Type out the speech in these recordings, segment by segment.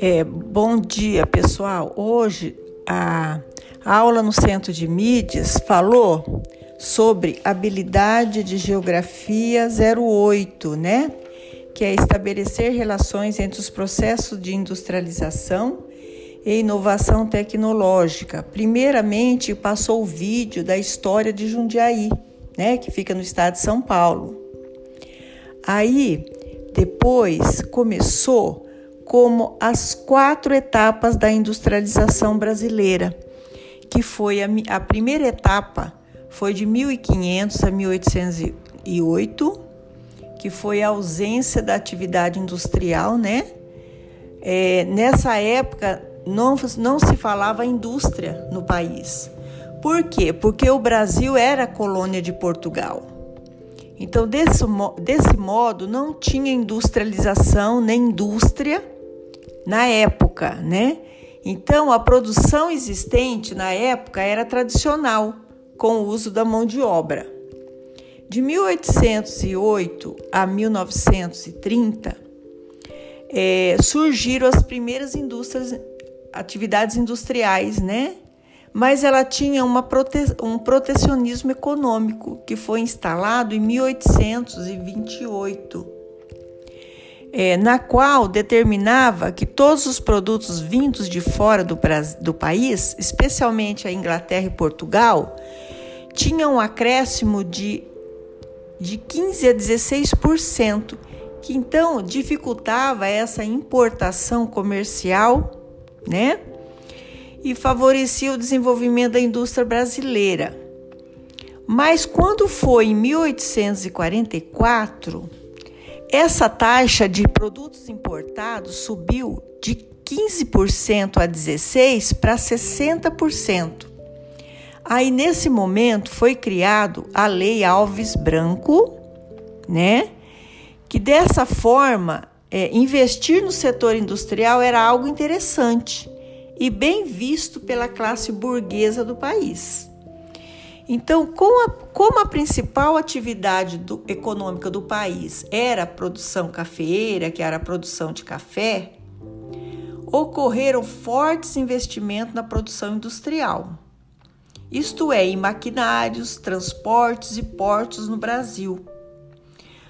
É, bom dia, pessoal. Hoje a aula no Centro de Mídias falou sobre habilidade de geografia 08, né? Que é estabelecer relações entre os processos de industrialização e inovação tecnológica. Primeiramente, passou o vídeo da história de Jundiaí, né, que fica no estado de São Paulo. Aí, depois começou como as quatro etapas da industrialização brasileira, que foi a, a primeira etapa foi de 1500 a 1808, que foi a ausência da atividade industrial, né? É, nessa época não, não se falava indústria no país. Por quê? Porque o Brasil era colônia de Portugal. Então, desse, desse modo, não tinha industrialização nem indústria na época, né? Então, a produção existente na época era tradicional, com o uso da mão de obra. De 1808 a 1930, é, surgiram as primeiras indústrias, atividades industriais, né? Mas ela tinha prote, um protecionismo econômico que foi instalado em 1828 é, na qual determinava que todos os produtos vindos de fora do, do país, especialmente a Inglaterra e Portugal, tinham um acréscimo de, de 15 a 16%, que então dificultava essa importação comercial, né? E favorecia o desenvolvimento da indústria brasileira. Mas quando foi em 1844, essa taxa de produtos importados subiu de 15% a 16% para 60%. Aí, nesse momento, foi criado a Lei Alves Branco, né? Que dessa forma, é, investir no setor industrial era algo interessante e bem visto pela classe burguesa do país. Então, a, como a principal atividade do, econômica do país era a produção cafeeira, que era a produção de café, ocorreram fortes investimentos na produção industrial, isto é, em maquinários, transportes e portos no Brasil,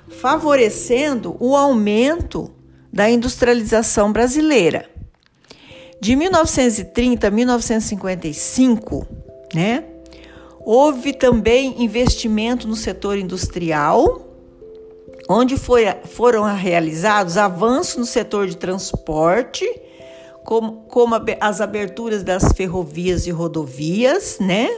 favorecendo o aumento da industrialização brasileira. De 1930 a 1955, né? Houve também investimento no setor industrial, onde foi, foram realizados avanços no setor de transporte, como, como as aberturas das ferrovias e rodovias, né?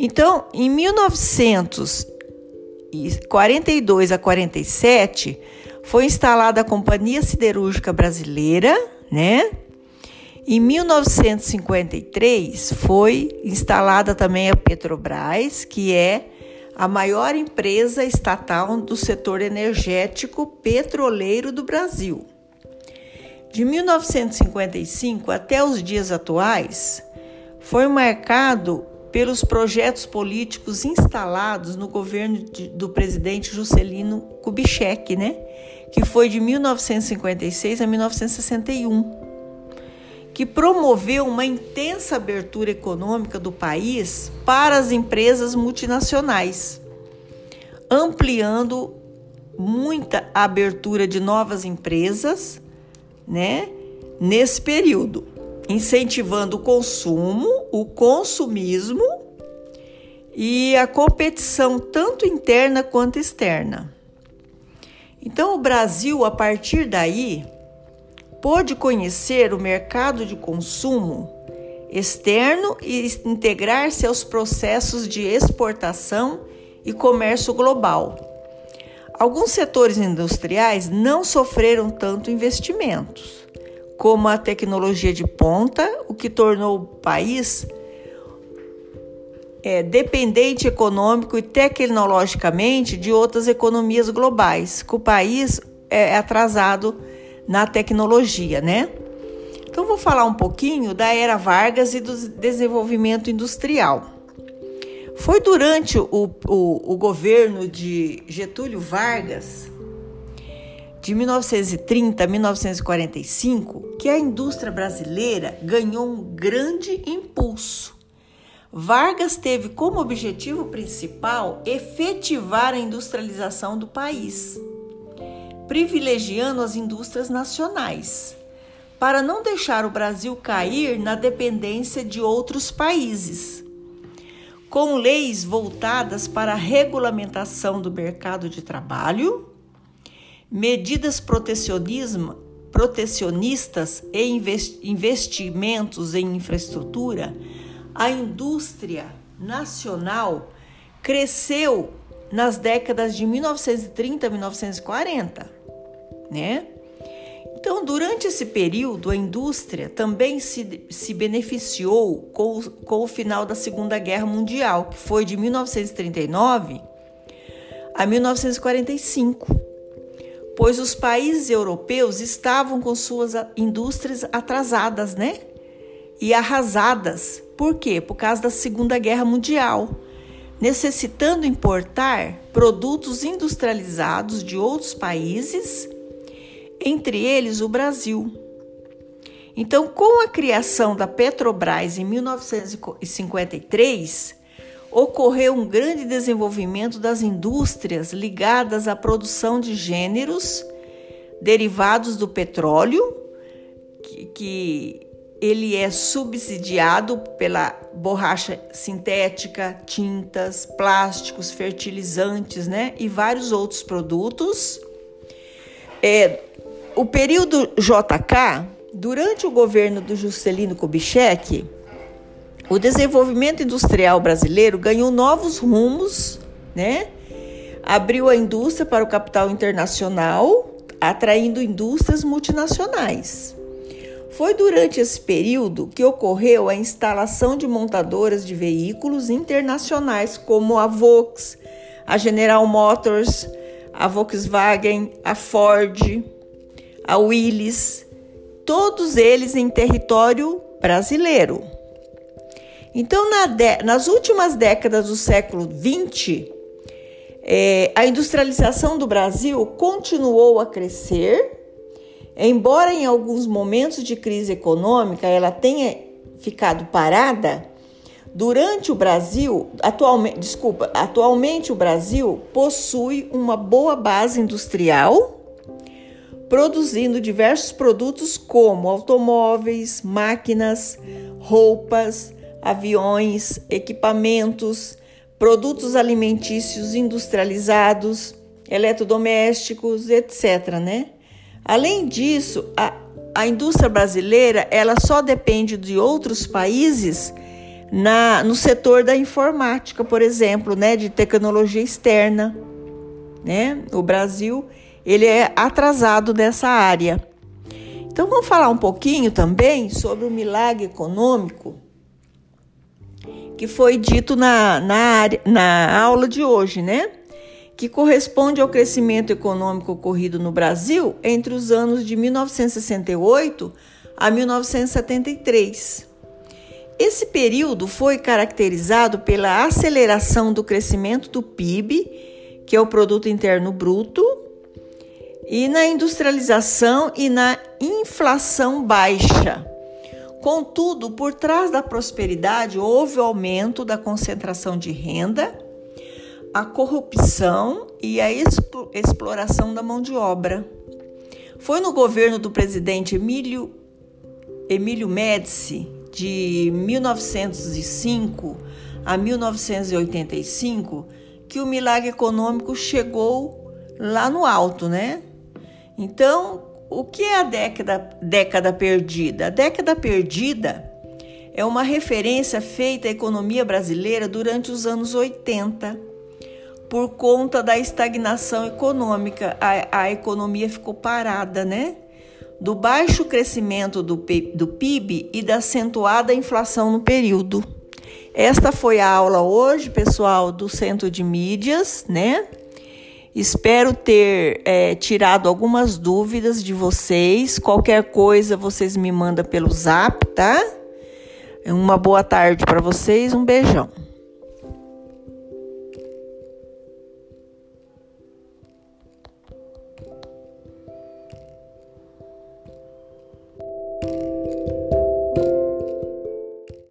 Então, em 1942 a 47, foi instalada a Companhia Siderúrgica Brasileira, né? Em 1953 foi instalada também a Petrobras, que é a maior empresa estatal do setor energético petroleiro do Brasil. De 1955 até os dias atuais, foi marcado pelos projetos políticos instalados no governo de, do presidente Juscelino Kubitschek, né? que foi de 1956 a 1961 que promoveu uma intensa abertura econômica do país para as empresas multinacionais, ampliando muita abertura de novas empresas, né, nesse período, incentivando o consumo, o consumismo e a competição tanto interna quanto externa. Então, o Brasil, a partir daí, pôde conhecer o mercado de consumo externo e integrar-se aos processos de exportação e comércio global. Alguns setores industriais não sofreram tanto investimentos, como a tecnologia de ponta, o que tornou o país é, dependente econômico e tecnologicamente de outras economias globais, que o país é atrasado na tecnologia, né? Então vou falar um pouquinho da era Vargas e do desenvolvimento industrial. Foi durante o, o, o governo de Getúlio Vargas, de 1930 a 1945, que a indústria brasileira ganhou um grande impulso. Vargas teve como objetivo principal efetivar a industrialização do país, privilegiando as indústrias nacionais, para não deixar o Brasil cair na dependência de outros países. Com leis voltadas para a regulamentação do mercado de trabalho, medidas protecionistas e investimentos em infraestrutura, a indústria nacional cresceu nas décadas de 1930 a 1940, né? Então, durante esse período, a indústria também se, se beneficiou com, com o final da Segunda Guerra Mundial, que foi de 1939 a 1945, pois os países europeus estavam com suas indústrias atrasadas, né? E arrasadas. Por quê? Por causa da Segunda Guerra Mundial, necessitando importar produtos industrializados de outros países entre eles o Brasil. Então, com a criação da Petrobras em 1953, ocorreu um grande desenvolvimento das indústrias ligadas à produção de gêneros derivados do petróleo, que, que ele é subsidiado pela borracha sintética, tintas, plásticos, fertilizantes, né, e vários outros produtos. É, o período JK, durante o governo do Juscelino Kubitschek, o desenvolvimento industrial brasileiro ganhou novos rumos, né? Abriu a indústria para o capital internacional, atraindo indústrias multinacionais. Foi durante esse período que ocorreu a instalação de montadoras de veículos internacionais como a Volks, a General Motors, a Volkswagen, a Ford, a Willis, todos eles em território brasileiro. Então, na nas últimas décadas do século XX, é, a industrialização do Brasil continuou a crescer, embora em alguns momentos de crise econômica ela tenha ficado parada. Durante o Brasil, atualmente, desculpa, atualmente o Brasil possui uma boa base industrial produzindo diversos produtos como automóveis, máquinas, roupas, aviões, equipamentos, produtos alimentícios industrializados, eletrodomésticos, etc. Né? Além disso, a, a indústria brasileira ela só depende de outros países na, no setor da informática, por exemplo, né, de tecnologia externa. Né? O Brasil ele é atrasado nessa área. Então vamos falar um pouquinho também sobre o milagre econômico que foi dito na, na, área, na aula de hoje, né? Que corresponde ao crescimento econômico ocorrido no Brasil entre os anos de 1968 a 1973. Esse período foi caracterizado pela aceleração do crescimento do PIB, que é o produto interno bruto, e na industrialização e na inflação baixa. Contudo, por trás da prosperidade houve o aumento da concentração de renda, a corrupção e a exploração da mão de obra. Foi no governo do presidente Emílio, Emílio Médici, de 1905 a 1985, que o milagre econômico chegou lá no alto, né? Então, o que é a década, década perdida? A década perdida é uma referência feita à economia brasileira durante os anos 80. Por conta da estagnação econômica, a, a economia ficou parada, né? Do baixo crescimento do, do PIB e da acentuada inflação no período. Esta foi a aula hoje, pessoal, do Centro de Mídias, né? Espero ter é, tirado algumas dúvidas de vocês. Qualquer coisa vocês me mandam pelo zap, tá? Uma boa tarde para vocês, um beijão.